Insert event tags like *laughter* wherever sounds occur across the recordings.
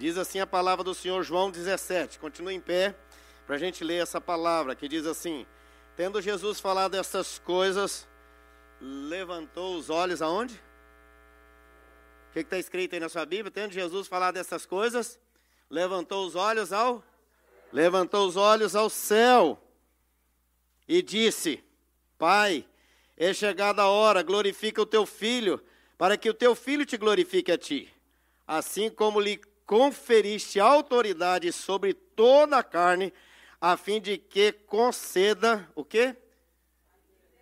Diz assim a palavra do Senhor João 17. Continue em pé para a gente ler essa palavra que diz assim: Tendo Jesus falado essas coisas, levantou os olhos aonde? O que está escrito aí na sua Bíblia? Tendo Jesus falado essas coisas, levantou os olhos ao levantou os olhos ao céu e disse: Pai, é chegada a hora, glorifica o teu filho, para que o teu filho te glorifique a ti. Assim como lhe conferiste autoridade sobre toda a carne, a fim de que conceda o quê?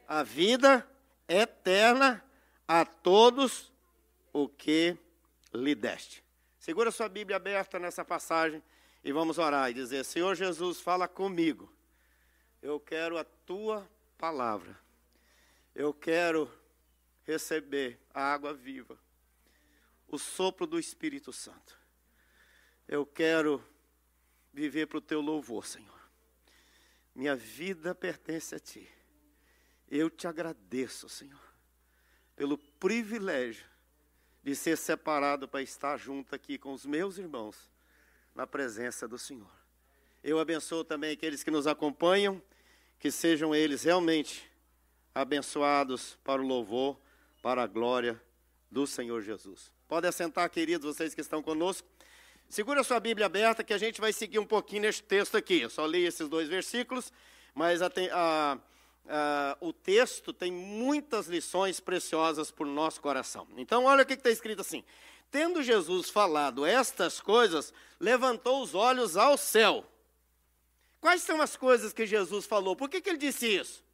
A vida eterna a todos o que lhe deste. Segura sua Bíblia aberta nessa passagem e vamos orar e dizer: Senhor Jesus, fala comigo. Eu quero a tua palavra. Eu quero receber a água viva, o sopro do Espírito Santo. Eu quero viver para o teu louvor, Senhor. Minha vida pertence a ti. Eu te agradeço, Senhor, pelo privilégio de ser separado para estar junto aqui com os meus irmãos na presença do Senhor. Eu abençoo também aqueles que nos acompanham, que sejam eles realmente abençoados para o louvor, para a glória do Senhor Jesus. Podem assentar, queridos, vocês que estão conosco. Segura sua Bíblia aberta que a gente vai seguir um pouquinho neste texto aqui. Eu só li esses dois versículos, mas a, a, a, o texto tem muitas lições preciosas para o nosso coração. Então, olha o que está escrito assim: Tendo Jesus falado estas coisas, levantou os olhos ao céu. Quais são as coisas que Jesus falou? Por que, que ele disse isso?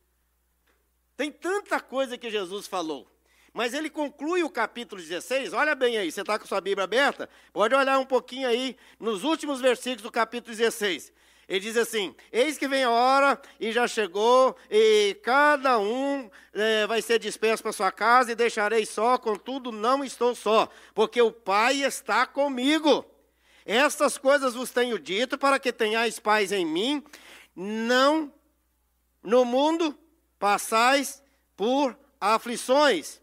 Tem tanta coisa que Jesus falou. Mas ele conclui o capítulo 16, olha bem aí, você está com sua Bíblia aberta? Pode olhar um pouquinho aí, nos últimos versículos do capítulo 16. Ele diz assim: Eis que vem a hora e já chegou, e cada um é, vai ser disperso para sua casa, e deixarei só, contudo não estou só, porque o Pai está comigo. Estas coisas vos tenho dito para que tenhais paz em mim. Não no mundo passais por aflições,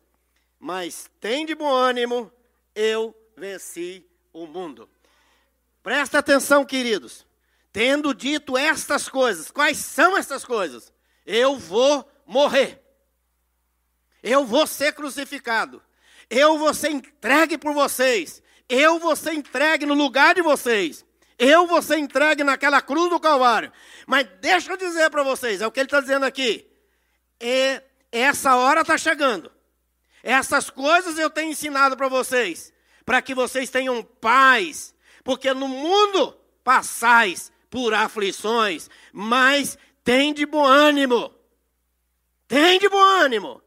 mas tem de bom ânimo, eu venci o mundo. Presta atenção, queridos. Tendo dito estas coisas, quais são estas coisas? Eu vou morrer. Eu vou ser crucificado. Eu vou ser entregue por vocês. Eu vou ser entregue no lugar de vocês. Eu vou ser entregue naquela cruz do Calvário. Mas deixa eu dizer para vocês, é o que ele está dizendo aqui. E essa hora está chegando. Essas coisas eu tenho ensinado para vocês, para que vocês tenham paz, porque no mundo passais por aflições, mas tem de bom ânimo. Tem de bom ânimo,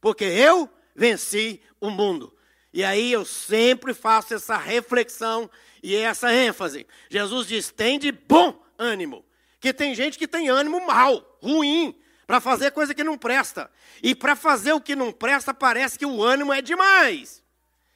porque eu venci o mundo. E aí eu sempre faço essa reflexão e essa ênfase. Jesus diz: tem de bom ânimo. Que tem gente que tem ânimo mal, ruim, para fazer coisa que não presta. E para fazer o que não presta, parece que o ânimo é demais.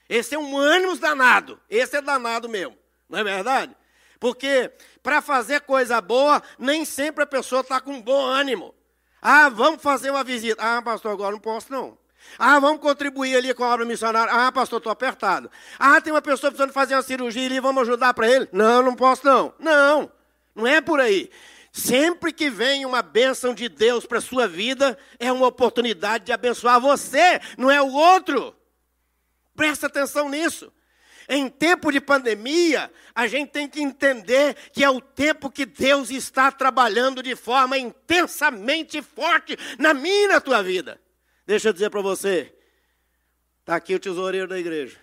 Esse é um ânimo danado. Esse é danado mesmo. Não é verdade? Porque para fazer coisa boa, nem sempre a pessoa está com bom ânimo. Ah, vamos fazer uma visita. Ah, pastor, agora não posso não. Ah, vamos contribuir ali com a obra missionária. Ah, pastor, estou apertado. Ah, tem uma pessoa precisando fazer uma cirurgia ali, vamos ajudar para ele? Não, não posso não. Não, não é por aí. Sempre que vem uma bênção de Deus para a sua vida, é uma oportunidade de abençoar você, não é o outro. Presta atenção nisso. Em tempo de pandemia, a gente tem que entender que é o tempo que Deus está trabalhando de forma intensamente forte na minha e na tua vida. Deixa eu dizer para você, está aqui o tesoureiro da igreja,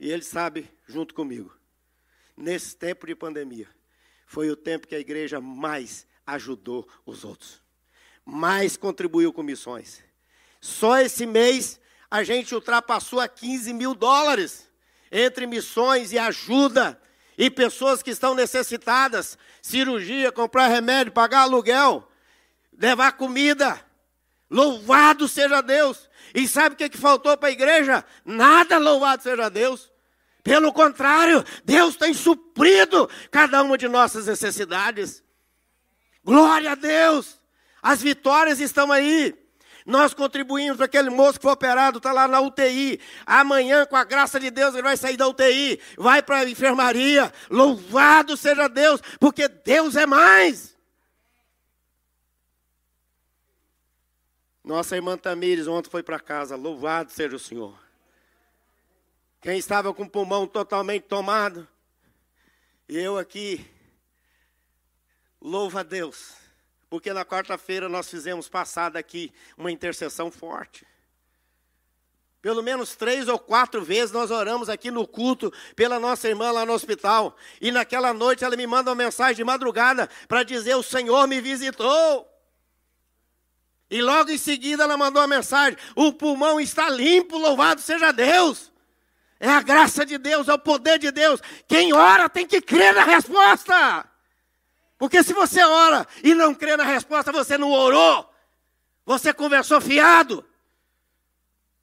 e ele sabe junto comigo, nesse tempo de pandemia, foi o tempo que a igreja mais ajudou os outros, mais contribuiu com missões. Só esse mês a gente ultrapassou a 15 mil dólares entre missões e ajuda e pessoas que estão necessitadas, cirurgia, comprar remédio, pagar aluguel, levar comida. Louvado seja Deus. E sabe o que, que faltou para a igreja? Nada louvado seja Deus. Pelo contrário, Deus tem suprido cada uma de nossas necessidades. Glória a Deus! As vitórias estão aí. Nós contribuímos para aquele moço que foi operado, está lá na UTI. Amanhã, com a graça de Deus, ele vai sair da UTI, vai para a enfermaria. Louvado seja Deus, porque Deus é mais. Nossa irmã Tamires ontem foi para casa, louvado seja o Senhor. Quem estava com o pulmão totalmente tomado, e eu aqui, louva a Deus, porque na quarta-feira nós fizemos passada aqui uma intercessão forte. Pelo menos três ou quatro vezes nós oramos aqui no culto pela nossa irmã lá no hospital. E naquela noite ela me manda uma mensagem de madrugada para dizer: O Senhor me visitou. E logo em seguida ela mandou uma mensagem: o pulmão está limpo, louvado seja Deus. É a graça de Deus, é o poder de Deus. Quem ora tem que crer na resposta. Porque se você ora e não crê na resposta, você não orou. Você conversou fiado.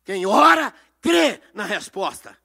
Quem ora, crê na resposta.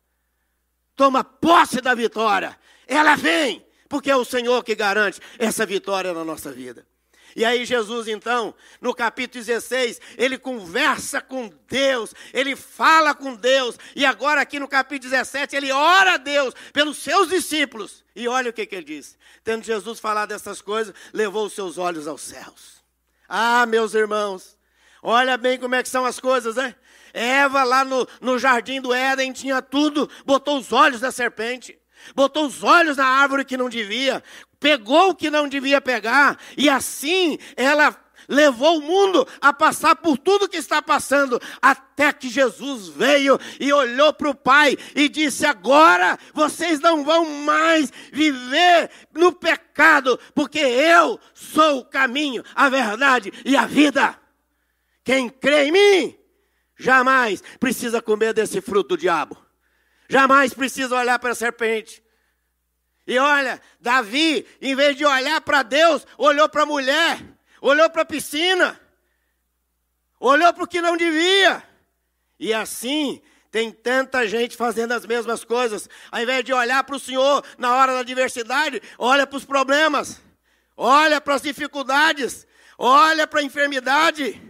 Toma posse da vitória. Ela vem, porque é o Senhor que garante essa vitória na nossa vida. E aí, Jesus, então, no capítulo 16, ele conversa com Deus, ele fala com Deus, e agora, aqui no capítulo 17, ele ora a Deus pelos seus discípulos. E olha o que, que ele diz: tendo Jesus falado dessas coisas, levou os seus olhos aos céus. Ah, meus irmãos, olha bem como é que são as coisas, né? Eva, lá no, no jardim do Éden, tinha tudo, botou os olhos da serpente botou os olhos na árvore que não devia, pegou o que não devia pegar, e assim ela levou o mundo a passar por tudo que está passando, até que Jesus veio e olhou para o Pai e disse: Agora vocês não vão mais viver no pecado, porque eu sou o caminho, a verdade e a vida. Quem crê em mim, jamais precisa comer desse fruto do diabo, jamais precisa olhar para a serpente e olha, Davi, em vez de olhar para Deus, olhou para a mulher, olhou para a piscina, olhou para o que não devia. E assim, tem tanta gente fazendo as mesmas coisas. Ao invés de olhar para o Senhor na hora da adversidade, olha para os problemas, olha para as dificuldades, olha para a enfermidade.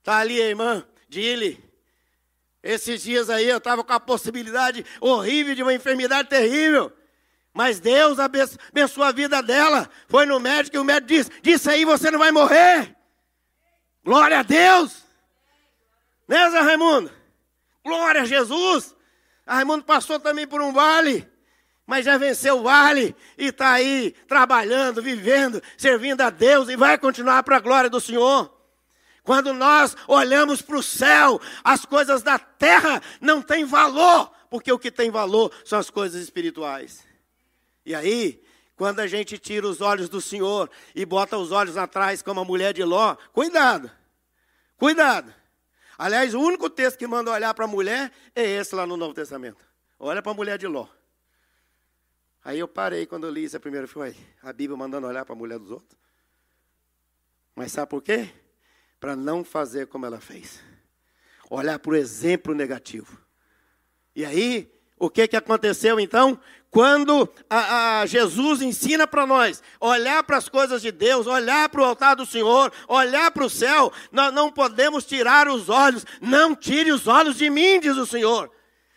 Está ali a irmã Dile. Esses dias aí eu estava com a possibilidade horrível de uma enfermidade terrível. Mas Deus abençoou a vida dela. Foi no médico e o médico disse: Disse aí você não vai morrer. Glória a Deus. Né, Zé Raimundo? Glória a Jesus. A Raimundo passou também por um vale, mas já venceu o vale e está aí trabalhando, vivendo, servindo a Deus e vai continuar para a glória do Senhor. Quando nós olhamos para o céu, as coisas da terra não têm valor, porque o que tem valor são as coisas espirituais. E aí, quando a gente tira os olhos do Senhor e bota os olhos atrás como a mulher de Ló, cuidado, cuidado. Aliás, o único texto que manda olhar para a mulher é esse lá no Novo Testamento. Olha para a mulher de Ló. Aí eu parei quando eu li isso a primeira vez. A Bíblia mandando olhar para a mulher dos outros. Mas sabe por quê? Para não fazer como ela fez. Olhar para o exemplo negativo. E aí, o que, que aconteceu então? Quando a, a Jesus ensina para nós olhar para as coisas de Deus, olhar para o altar do Senhor, olhar para o céu, nós não podemos tirar os olhos, não tire os olhos de mim, diz o Senhor.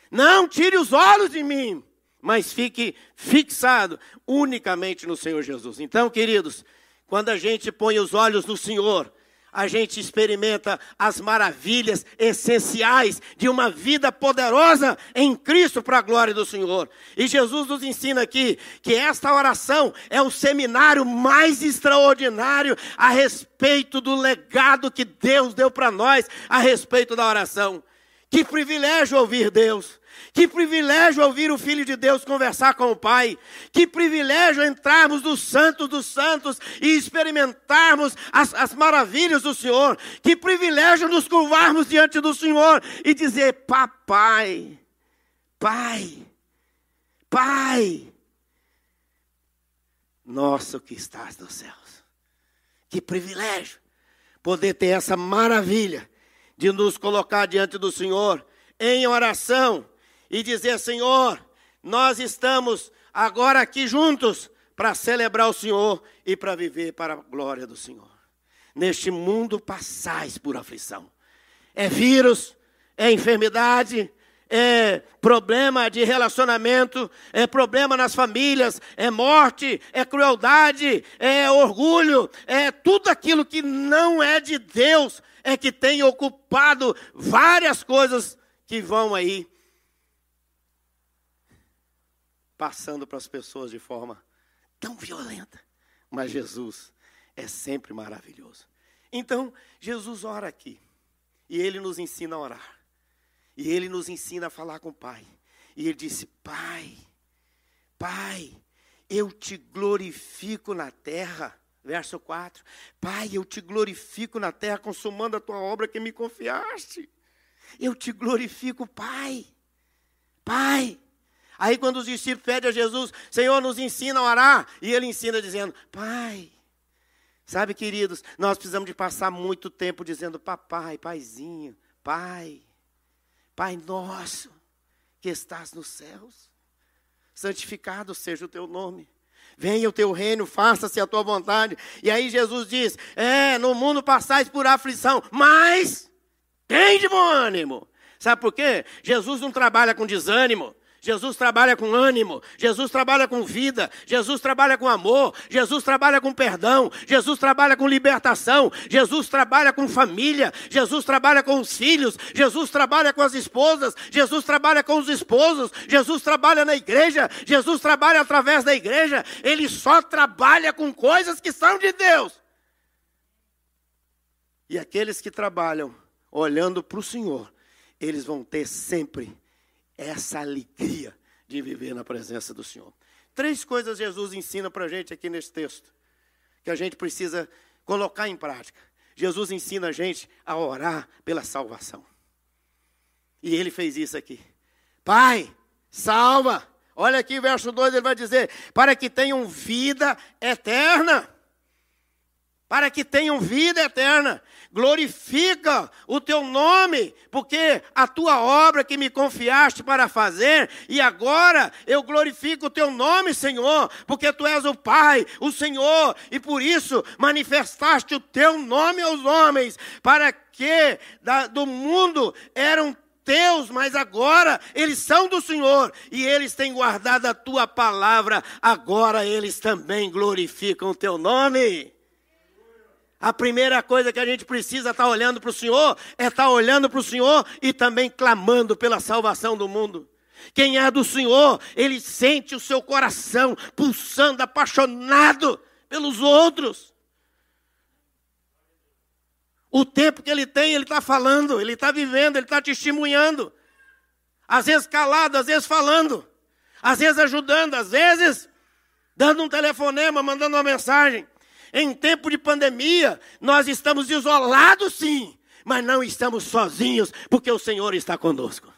Não tire os olhos de mim, mas fique fixado unicamente no Senhor Jesus. Então, queridos, quando a gente põe os olhos no Senhor, a gente experimenta as maravilhas essenciais de uma vida poderosa em Cristo para a glória do Senhor. E Jesus nos ensina aqui que esta oração é o seminário mais extraordinário a respeito do legado que Deus deu para nós a respeito da oração. Que privilégio ouvir Deus. Que privilégio ouvir o Filho de Deus conversar com o Pai. Que privilégio entrarmos no Santo dos Santos e experimentarmos as, as maravilhas do Senhor. Que privilégio nos curvarmos diante do Senhor e dizer: Papai, Pai, Pai, nosso que estás nos céus. Que privilégio poder ter essa maravilha de nos colocar diante do Senhor em oração e dizer: Senhor, nós estamos agora aqui juntos para celebrar o Senhor e para viver para a glória do Senhor. Neste mundo passais por aflição, é vírus, é enfermidade, é problema de relacionamento, é problema nas famílias, é morte, é crueldade, é orgulho, é tudo aquilo que não é de Deus, é que tem ocupado várias coisas que vão aí passando para as pessoas de forma tão violenta. Mas Jesus é sempre maravilhoso. Então, Jesus ora aqui. E ele nos ensina a orar. E ele nos ensina a falar com o Pai. E ele disse: Pai, Pai, eu te glorifico na terra. Verso 4: Pai, eu te glorifico na terra, consumando a tua obra que me confiaste. Eu te glorifico, Pai. Pai. Aí, quando os discípulos pedem a Jesus, Senhor, nos ensina a orar. E ele ensina dizendo: Pai. Sabe, queridos, nós precisamos de passar muito tempo dizendo: Papai, Paizinho, Pai. Pai nosso que estás nos céus, santificado seja o teu nome. Venha o teu reino, faça-se a tua vontade. E aí Jesus diz: É, no mundo passais por aflição, mas tem de bom ânimo. Sabe por quê? Jesus não trabalha com desânimo. Jesus trabalha com ânimo, Jesus trabalha com vida, Jesus trabalha com amor, Jesus trabalha com perdão, Jesus trabalha com libertação, Jesus trabalha com família, Jesus trabalha com os filhos, Jesus trabalha com as esposas, Jesus trabalha com os esposos, Jesus trabalha na igreja, Jesus trabalha através da igreja, ele só trabalha com coisas que são de Deus. E aqueles que trabalham olhando para o Senhor, eles vão ter sempre essa alegria de viver na presença do Senhor. Três coisas Jesus ensina para a gente aqui nesse texto, que a gente precisa colocar em prática. Jesus ensina a gente a orar pela salvação. E ele fez isso aqui. Pai, salva. Olha aqui, verso 2, ele vai dizer: para que tenham vida eterna para que tenham vida eterna. Glorifica o teu nome, porque a tua obra que me confiaste para fazer, e agora eu glorifico o teu nome, Senhor, porque tu és o Pai, o Senhor, e por isso manifestaste o teu nome aos homens, para que da, do mundo eram teus, mas agora eles são do Senhor e eles têm guardado a tua palavra, agora eles também glorificam o teu nome. A primeira coisa que a gente precisa estar tá olhando para o Senhor é estar tá olhando para o Senhor e também clamando pela salvação do mundo. Quem é do Senhor, ele sente o seu coração pulsando, apaixonado pelos outros. O tempo que ele tem, ele está falando, ele está vivendo, ele está testemunhando. Às vezes calado, às vezes falando, às vezes ajudando, às vezes dando um telefonema, mandando uma mensagem. Em tempo de pandemia, nós estamos isolados sim, mas não estamos sozinhos, porque o Senhor está conosco.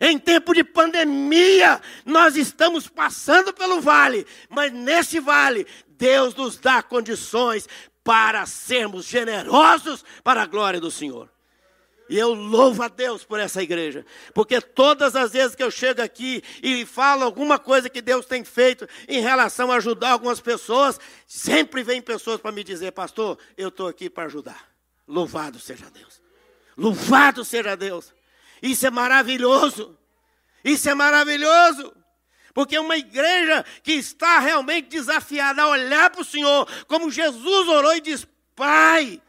Em tempo de pandemia, nós estamos passando pelo vale, mas nesse vale, Deus nos dá condições para sermos generosos para a glória do Senhor. E eu louvo a Deus por essa igreja, porque todas as vezes que eu chego aqui e falo alguma coisa que Deus tem feito em relação a ajudar algumas pessoas, sempre vem pessoas para me dizer, pastor, eu estou aqui para ajudar. Louvado seja Deus. Louvado seja Deus. Isso é maravilhoso. Isso é maravilhoso. Porque uma igreja que está realmente desafiada a olhar para o Senhor, como Jesus orou e diz: Pai,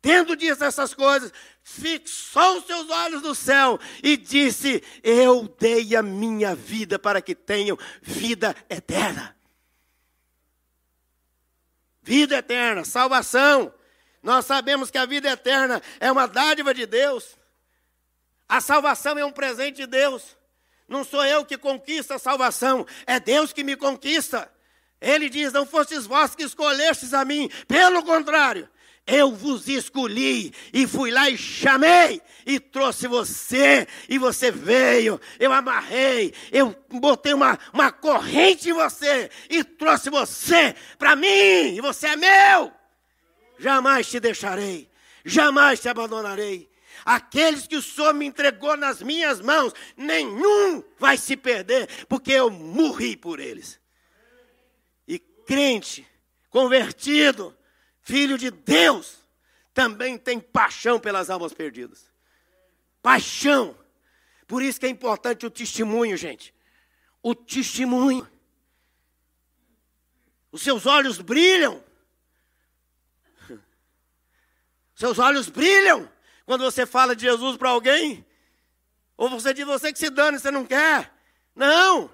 tendo dito essas coisas, fixou os seus olhos no céu e disse: Eu dei a minha vida para que tenham vida eterna. Vida eterna, salvação. Nós sabemos que a vida eterna é uma dádiva de Deus. A salvação é um presente de Deus. Não sou eu que conquista a salvação, é Deus que me conquista. Ele diz: Não fostes vós que escolhestes a mim, pelo contrário, eu vos escolhi e fui lá e chamei e trouxe você e você veio. Eu amarrei, eu botei uma, uma corrente em você e trouxe você para mim e você é meu. Jamais te deixarei, jamais te abandonarei. Aqueles que o Senhor me entregou nas minhas mãos, nenhum vai se perder, porque eu morri por eles. E crente, convertido, filho de Deus, também tem paixão pelas almas perdidas. Paixão. Por isso que é importante o testemunho, gente. O testemunho. Os seus olhos brilham. Seus olhos brilham quando você fala de Jesus para alguém. Ou você diz, você que se dane, você não quer. Não.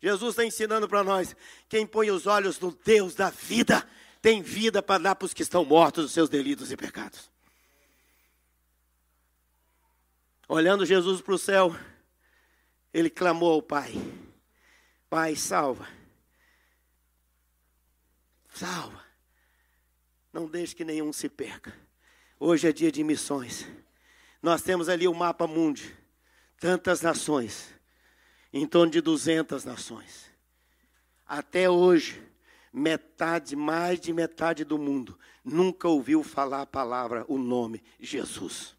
Jesus está ensinando para nós: quem põe os olhos no Deus da vida, tem vida para dar para os que estão mortos dos seus delitos e pecados. Olhando Jesus para o céu, ele clamou ao Pai: Pai, salva. Salva. Não deixe que nenhum se perca. Hoje é dia de missões. Nós temos ali o mapa mundi. Tantas nações. Em torno de 200 nações. Até hoje, metade, mais de metade do mundo nunca ouviu falar a palavra, o nome Jesus.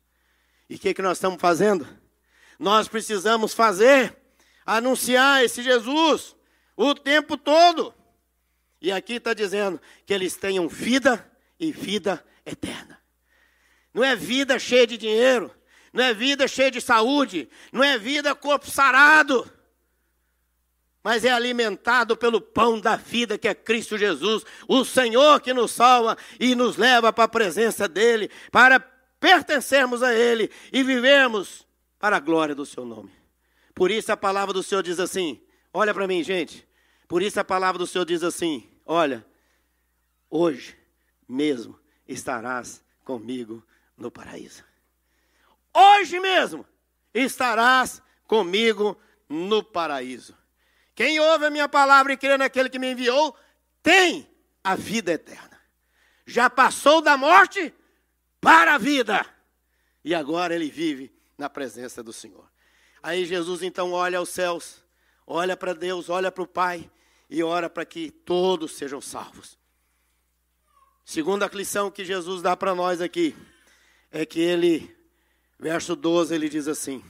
E o que, que nós estamos fazendo? Nós precisamos fazer, anunciar esse Jesus o tempo todo. E aqui está dizendo que eles tenham vida e vida eterna. Não é vida cheia de dinheiro, não é vida cheia de saúde, não é vida corpo sarado, mas é alimentado pelo pão da vida que é Cristo Jesus, o Senhor que nos salva e nos leva para a presença dEle, para pertencermos a Ele e vivermos para a glória do Seu nome. Por isso a palavra do Senhor diz assim: olha para mim, gente. Por isso a palavra do Senhor diz assim: olha, hoje mesmo estarás comigo no paraíso. Hoje mesmo estarás comigo no paraíso. Quem ouve a minha palavra e crê naquele que me enviou, tem a vida eterna. Já passou da morte para a vida. E agora ele vive na presença do Senhor. Aí Jesus então olha aos céus, olha para Deus, olha para o Pai e ora para que todos sejam salvos. Segunda lição que Jesus dá para nós aqui é que ele, verso 12, ele diz assim: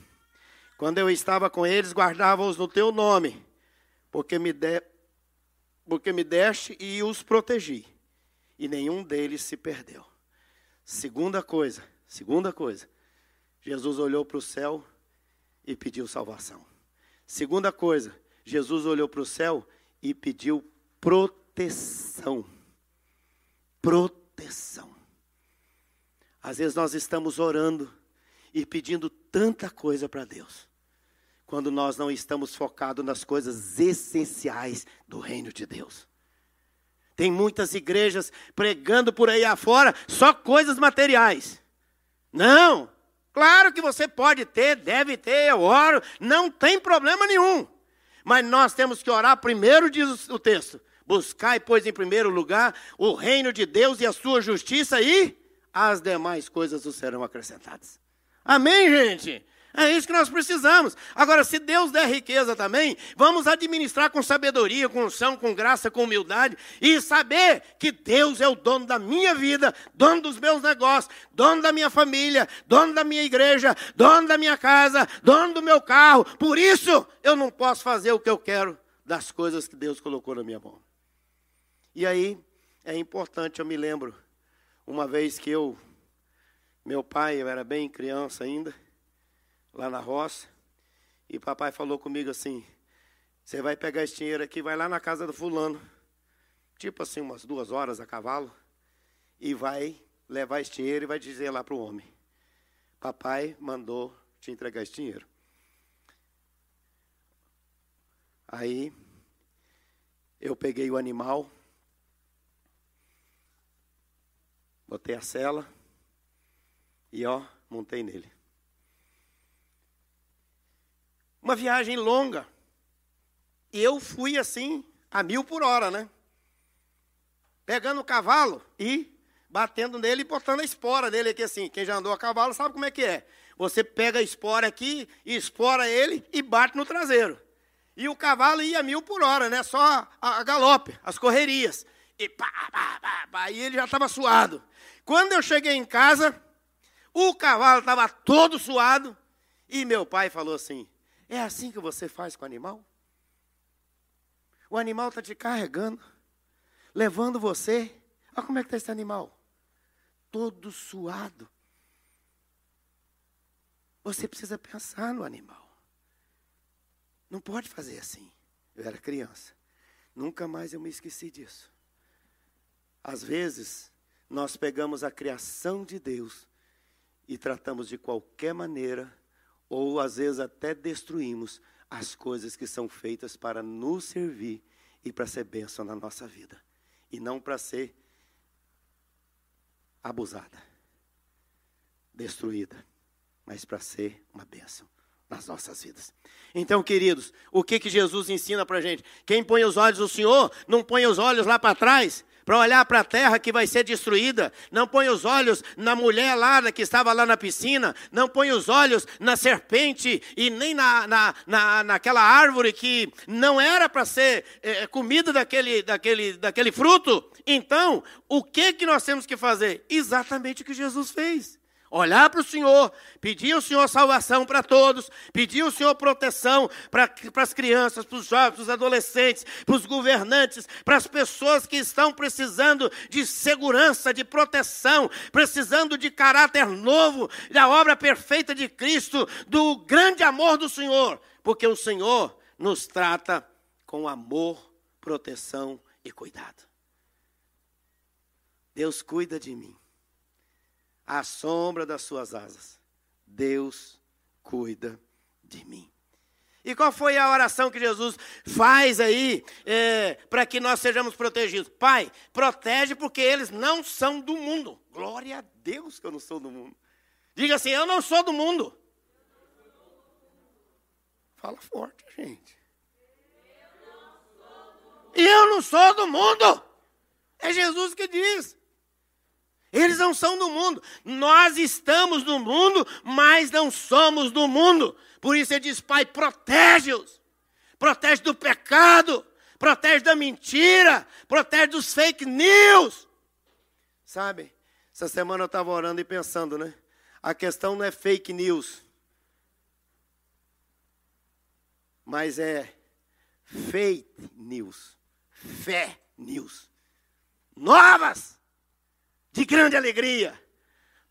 Quando eu estava com eles, guardava-os no teu nome, porque me, de, porque me deste e os protegi, e nenhum deles se perdeu. Segunda coisa, segunda coisa, Jesus olhou para o céu e pediu salvação. Segunda coisa, Jesus olhou para o céu e pediu proteção proteção. Às vezes nós estamos orando e pedindo tanta coisa para Deus, quando nós não estamos focados nas coisas essenciais do reino de Deus. Tem muitas igrejas pregando por aí afora só coisas materiais. Não, claro que você pode ter, deve ter, eu oro, não tem problema nenhum. Mas nós temos que orar primeiro, diz o texto, Buscai, pois, em primeiro lugar o reino de Deus e a sua justiça, e as demais coisas os serão acrescentadas. Amém, gente? É isso que nós precisamos. Agora, se Deus der riqueza também, vamos administrar com sabedoria, com unção, com graça, com humildade e saber que Deus é o dono da minha vida, dono dos meus negócios, dono da minha família, dono da minha igreja, dono da minha casa, dono do meu carro. Por isso, eu não posso fazer o que eu quero das coisas que Deus colocou na minha mão. E aí é importante, eu me lembro, uma vez que eu, meu pai, eu era bem criança ainda, lá na roça, e papai falou comigo assim: você vai pegar esse dinheiro aqui, vai lá na casa do fulano, tipo assim, umas duas horas a cavalo, e vai levar esse dinheiro e vai dizer lá para o homem: Papai mandou te entregar esse dinheiro. Aí eu peguei o animal, Botei a cela e ó, montei nele. Uma viagem longa. E eu fui assim, a mil por hora, né? Pegando o cavalo e batendo nele e botando a espora dele aqui assim. Quem já andou a cavalo sabe como é que é. Você pega a espora aqui, espora ele e bate no traseiro. E o cavalo ia mil por hora, né? Só a, a galope, as correrias. E pá, pá, pá, pá, e ele já estava suado. Quando eu cheguei em casa, o cavalo estava todo suado e meu pai falou assim: É assim que você faz com o animal? O animal está te carregando, levando você. Olha como é que está esse animal. todo suado. Você precisa pensar no animal. Não pode fazer assim. Eu era criança. Nunca mais eu me esqueci disso. Às vezes, nós pegamos a criação de Deus e tratamos de qualquer maneira, ou às vezes até destruímos as coisas que são feitas para nos servir e para ser bênção na nossa vida, e não para ser abusada, destruída, mas para ser uma bênção nas nossas vidas. Então, queridos, o que, que Jesus ensina para a gente? Quem põe os olhos no Senhor, não põe os olhos lá para trás, para olhar para a terra que vai ser destruída. Não põe os olhos na mulher lá que estava lá na piscina. Não põe os olhos na serpente e nem na, na, na naquela árvore que não era para ser é, comida daquele, daquele, daquele fruto. Então, o que, que nós temos que fazer? Exatamente o que Jesus fez olhar para o Senhor, pedir ao Senhor salvação para todos, pedir ao Senhor proteção para, para as crianças, para os jovens, para os adolescentes, para os governantes, para as pessoas que estão precisando de segurança, de proteção, precisando de caráter novo, da obra perfeita de Cristo, do grande amor do Senhor, porque o Senhor nos trata com amor, proteção e cuidado. Deus cuida de mim à sombra das suas asas. Deus cuida de mim. E qual foi a oração que Jesus faz aí é, para que nós sejamos protegidos? Pai, protege porque eles não são do mundo. Glória a Deus que eu não sou do mundo. Diga assim: eu não sou do mundo. Fala forte, gente. Eu não sou do mundo. É Jesus que diz. Eles não são do mundo. Nós estamos no mundo, mas não somos do mundo. Por isso ele diz: Pai, protege-os. Protege do pecado, protege da mentira, protege dos fake news. Sabe? Essa semana eu estava orando e pensando, né? A questão não é fake news, mas é fake news, fé news. Novas! De grande alegria.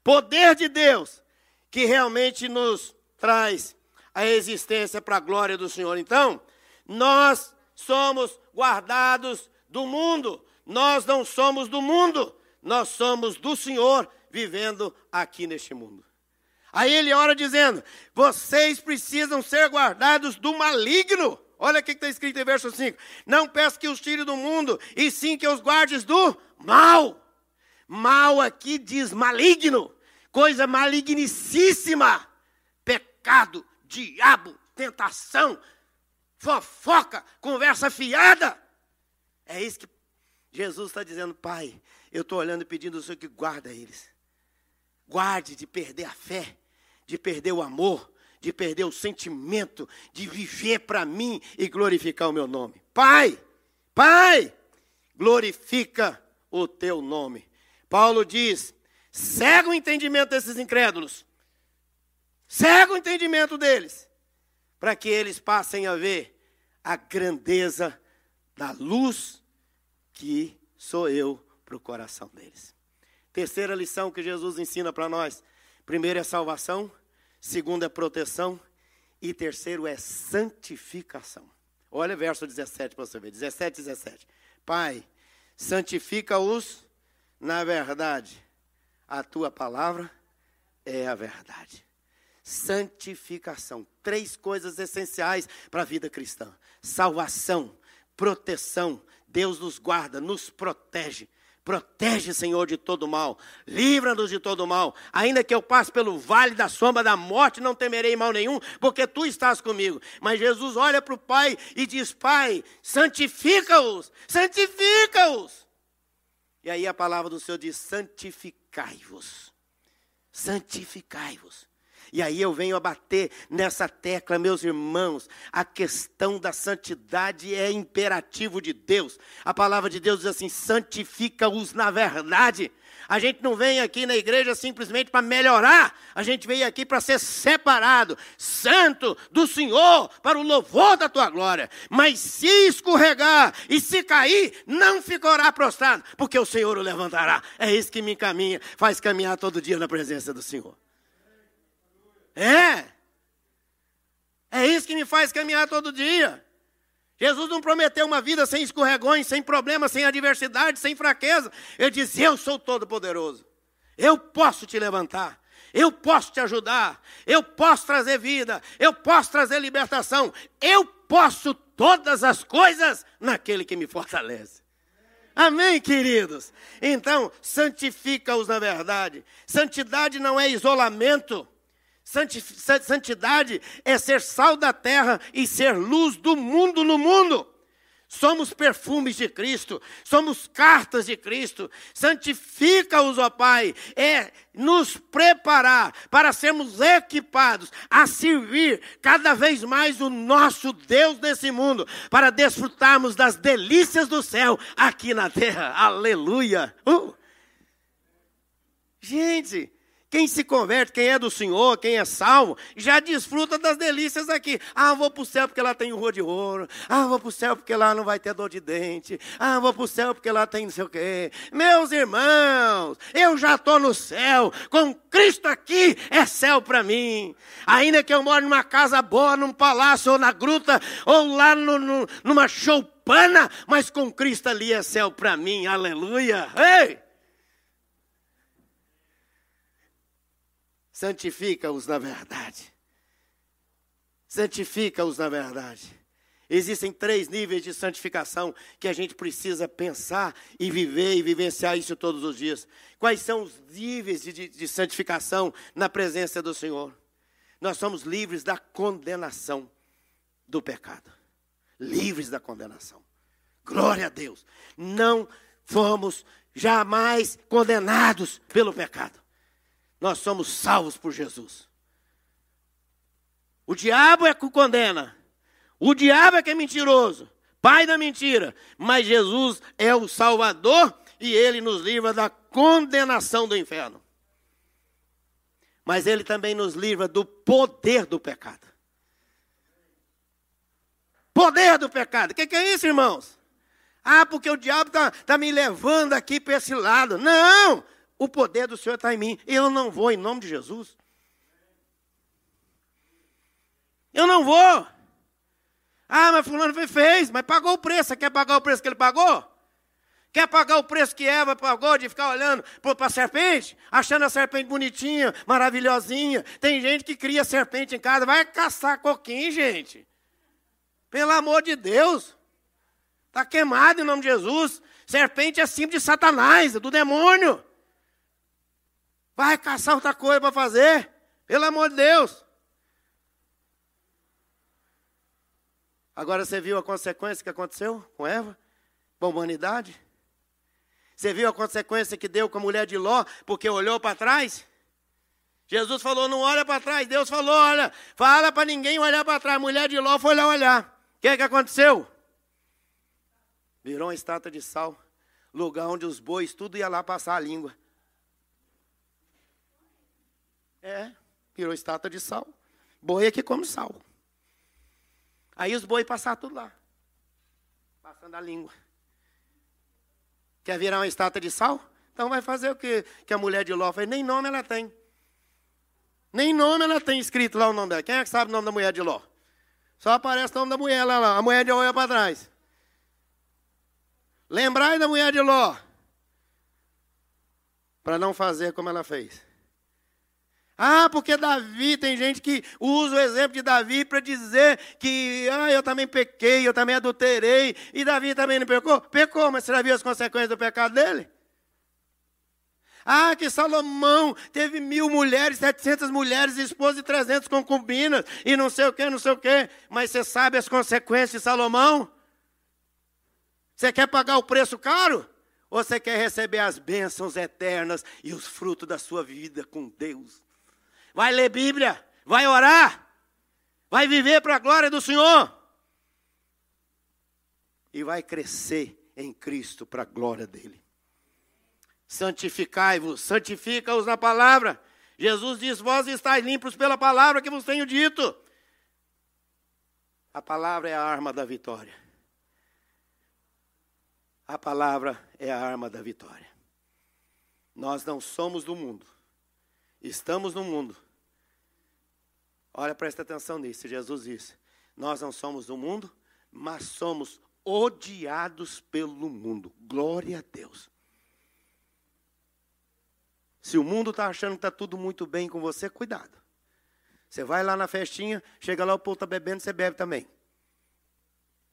Poder de Deus que realmente nos traz a existência para a glória do Senhor. Então, nós somos guardados do mundo. Nós não somos do mundo. Nós somos do Senhor vivendo aqui neste mundo. Aí ele ora dizendo: vocês precisam ser guardados do maligno. Olha o que está escrito em verso 5: Não peço que os tire do mundo, e sim que os guardes do mal. Mal aqui diz maligno, coisa malignicíssima. Pecado, diabo, tentação, fofoca, conversa fiada. É isso que Jesus está dizendo, Pai. Eu estou olhando e pedindo ao Senhor que guarda eles. Guarde de perder a fé, de perder o amor, de perder o sentimento, de viver para mim e glorificar o meu nome. Pai, Pai, glorifica o teu nome. Paulo diz: cega o entendimento desses incrédulos, cega o entendimento deles, para que eles passem a ver a grandeza da luz que sou eu para o coração deles. Terceira lição que Jesus ensina para nós: primeiro é salvação, segundo é proteção, e terceiro é santificação. Olha o verso 17 para você ver: 17, 17. Pai, santifica-os na verdade, a tua palavra é a verdade. Santificação. Três coisas essenciais para a vida cristã: salvação, proteção. Deus nos guarda, nos protege. Protege, Senhor, de todo mal. Livra-nos de todo mal. Ainda que eu passe pelo vale da sombra da morte, não temerei mal nenhum, porque tu estás comigo. Mas Jesus olha para o Pai e diz: Pai, santifica-os, santifica-os. E aí a palavra do Senhor diz: santificai-vos. Santificai-vos. E aí eu venho a bater nessa tecla, meus irmãos. A questão da santidade é imperativo de Deus. A palavra de Deus diz assim: santifica-os na verdade. A gente não vem aqui na igreja simplesmente para melhorar, a gente veio aqui para ser separado, santo do Senhor, para o louvor da tua glória. Mas se escorregar e se cair, não ficará prostrado, porque o Senhor o levantará. É isso que me encaminha, faz caminhar todo dia na presença do Senhor. É. É isso que me faz caminhar todo dia. Jesus não prometeu uma vida sem escorregões, sem problemas, sem adversidade, sem fraqueza. Ele disse: Eu sou todo-poderoso. Eu posso te levantar. Eu posso te ajudar. Eu posso trazer vida. Eu posso trazer libertação. Eu posso todas as coisas naquele que me fortalece. Amém, queridos? Então, santifica-os na verdade. Santidade não é isolamento. Santidade é ser sal da terra e ser luz do mundo no mundo. Somos perfumes de Cristo, somos cartas de Cristo. Santifica-os, ó Pai, é nos preparar para sermos equipados a servir cada vez mais o nosso Deus nesse mundo, para desfrutarmos das delícias do céu aqui na terra. Aleluia! Uh! Gente, quem se converte, quem é do Senhor, quem é salvo, já desfruta das delícias aqui. Ah, vou para o céu porque lá tem rua de ouro. Ah, vou para o céu porque lá não vai ter dor de dente. Ah, vou para o céu porque lá tem não sei o quê. Meus irmãos, eu já estou no céu. Com Cristo aqui é céu para mim. Ainda que eu moro numa casa boa, num palácio, ou na gruta, ou lá no, no, numa choupana, mas com Cristo ali é céu para mim. Aleluia. Ei! Santifica-os na verdade. Santifica-os na verdade. Existem três níveis de santificação que a gente precisa pensar e viver e vivenciar isso todos os dias. Quais são os níveis de, de, de santificação na presença do Senhor? Nós somos livres da condenação do pecado. Livres da condenação. Glória a Deus. Não fomos jamais condenados pelo pecado. Nós somos salvos por Jesus. O diabo é que condena. O diabo é que é mentiroso. Pai da mentira. Mas Jesus é o Salvador e ele nos livra da condenação do inferno. Mas ele também nos livra do poder do pecado. Poder do pecado. O que, que, é isso, irmãos? Ah, porque o diabo está tá me levando aqui para esse lado. Não! O poder do Senhor está em mim. Eu não vou em nome de Jesus. Eu não vou. Ah, mas fulano fez, mas pagou o preço. Você quer pagar o preço que ele pagou? Quer pagar o preço que Eva pagou de ficar olhando para a serpente? Achando a serpente bonitinha, maravilhosinha. Tem gente que cria serpente em casa. Vai caçar coquinho, gente. Pelo amor de Deus. Está queimado em nome de Jesus. Serpente é símbolo de Satanás, do demônio. Vai caçar outra coisa para fazer. Pelo amor de Deus. Agora você viu a consequência que aconteceu com Eva? Com a humanidade? Você viu a consequência que deu com a mulher de Ló, porque olhou para trás? Jesus falou: não olha para trás. Deus falou: olha, fala para ninguém olhar para trás. A mulher de Ló foi lá olhar. O que, é que aconteceu? Virou uma estátua de sal, lugar onde os bois tudo ia lá passar a língua. É, virou estátua de sal. Boi é que come sal. Aí os boi passaram tudo lá. Passando a língua. Quer virar uma estátua de sal? Então vai fazer o que, que a mulher de Ló fez? Nem nome ela tem. Nem nome ela tem escrito lá o nome dela. Quem é que sabe o nome da mulher de Ló? Só aparece o nome da mulher lá, lá. A mulher de olha para trás. Lembrai da mulher de Ló. Para não fazer como ela fez. Ah, porque Davi, tem gente que usa o exemplo de Davi para dizer que ah, eu também pequei, eu também adulterei, e Davi também não pecou? Pecou, mas você já viu as consequências do pecado dele? Ah, que Salomão teve mil mulheres, setecentas mulheres, esposas e trezentas concubinas, e não sei o que, não sei o que. Mas você sabe as consequências de Salomão? Você quer pagar o preço caro? Ou você quer receber as bênçãos eternas e os frutos da sua vida com Deus? Vai ler Bíblia, vai orar, vai viver para a glória do Senhor e vai crescer em Cristo para a glória dele. Santificai-vos, santifica-os na palavra. Jesus diz: Vós estáis limpos pela palavra que vos tenho dito. A palavra é a arma da vitória. A palavra é a arma da vitória. Nós não somos do mundo, estamos no mundo. Olha, presta atenção nisso. Jesus disse: Nós não somos do mundo, mas somos odiados pelo mundo. Glória a Deus. Se o mundo está achando que está tudo muito bem com você, cuidado. Você vai lá na festinha, chega lá, o povo está bebendo, você bebe também.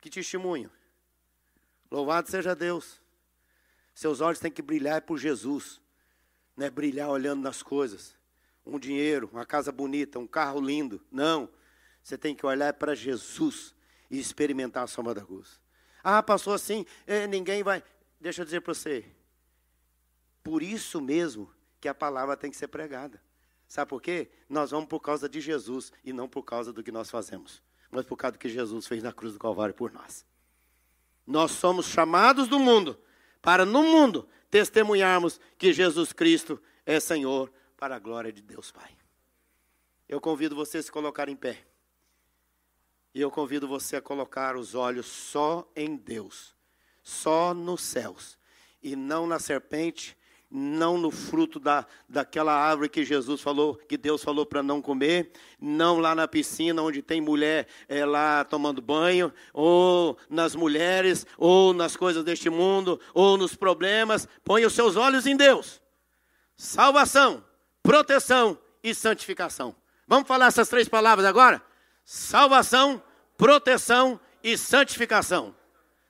Que testemunho. Louvado seja Deus. Seus olhos têm que brilhar por Jesus. Não é brilhar olhando nas coisas. Um dinheiro, uma casa bonita, um carro lindo. Não. Você tem que olhar para Jesus e experimentar a sombra da cruz. Ah, passou assim, eh, ninguém vai. Deixa eu dizer para você. Por isso mesmo que a palavra tem que ser pregada. Sabe por quê? Nós vamos por causa de Jesus e não por causa do que nós fazemos, mas por causa do que Jesus fez na cruz do Calvário por nós. Nós somos chamados do mundo para no mundo testemunharmos que Jesus Cristo é Senhor para a glória de Deus Pai. Eu convido você a se colocar em pé. E eu convido você a colocar os olhos só em Deus, só nos céus, e não na serpente, não no fruto da, daquela árvore que Jesus falou, que Deus falou para não comer, não lá na piscina onde tem mulher é, lá tomando banho, ou nas mulheres, ou nas coisas deste mundo, ou nos problemas. Põe os seus olhos em Deus. Salvação, proteção e santificação. Vamos falar essas três palavras agora? salvação, proteção e santificação.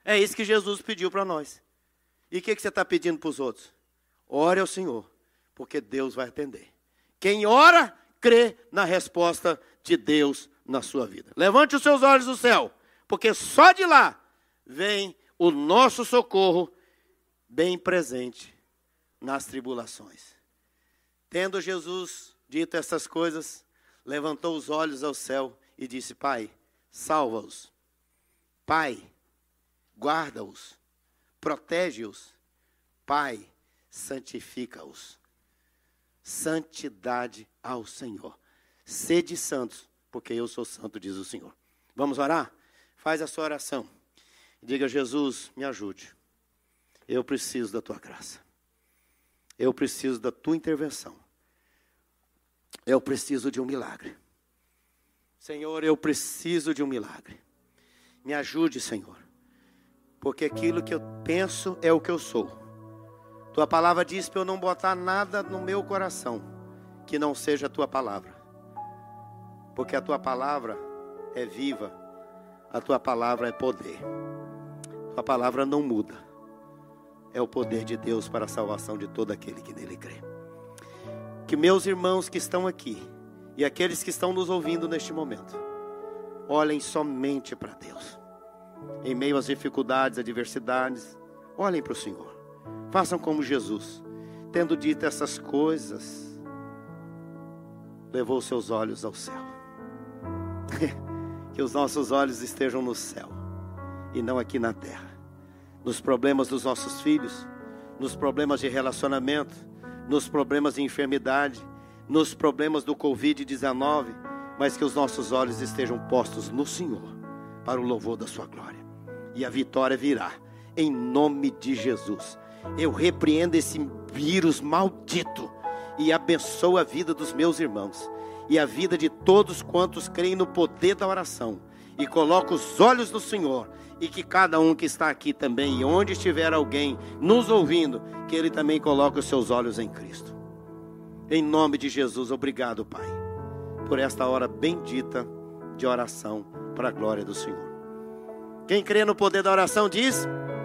É isso que Jesus pediu para nós. E o que, que você está pedindo para os outros? Ore ao Senhor, porque Deus vai atender. Quem ora, crê na resposta de Deus na sua vida. Levante os seus olhos do céu, porque só de lá vem o nosso socorro bem presente nas tribulações. Tendo Jesus dito essas coisas, levantou os olhos ao céu e disse: Pai, salva-os. Pai, guarda-os. Protege-os. Pai, santifica-os. Santidade ao Senhor. Sede santos, porque eu sou santo, diz o Senhor. Vamos orar? Faz a sua oração. Diga, Jesus, me ajude. Eu preciso da tua graça. Eu preciso da tua intervenção. Eu preciso de um milagre. Senhor, eu preciso de um milagre. Me ajude, Senhor. Porque aquilo que eu penso é o que eu sou. Tua palavra diz para eu não botar nada no meu coração que não seja a tua palavra. Porque a tua palavra é viva, a tua palavra é poder. Tua palavra não muda. É o poder de Deus para a salvação de todo aquele que nele crê. Que meus irmãos que estão aqui, e aqueles que estão nos ouvindo neste momento, olhem somente para Deus. Em meio às dificuldades, adversidades, olhem para o Senhor. Façam como Jesus, tendo dito essas coisas, levou seus olhos ao céu. *laughs* que os nossos olhos estejam no céu e não aqui na terra. Nos problemas dos nossos filhos, nos problemas de relacionamento, nos problemas de enfermidade, nos problemas do Covid-19, mas que os nossos olhos estejam postos no Senhor, para o louvor da Sua glória. E a vitória virá, em nome de Jesus. Eu repreendo esse vírus maldito e abençoo a vida dos meus irmãos e a vida de todos quantos creem no poder da oração. E coloco os olhos no Senhor e que cada um que está aqui também, e onde estiver alguém nos ouvindo, que ele também coloque os seus olhos em Cristo. Em nome de Jesus, obrigado, Pai, por esta hora bendita de oração para a glória do Senhor. Quem crê no poder da oração diz.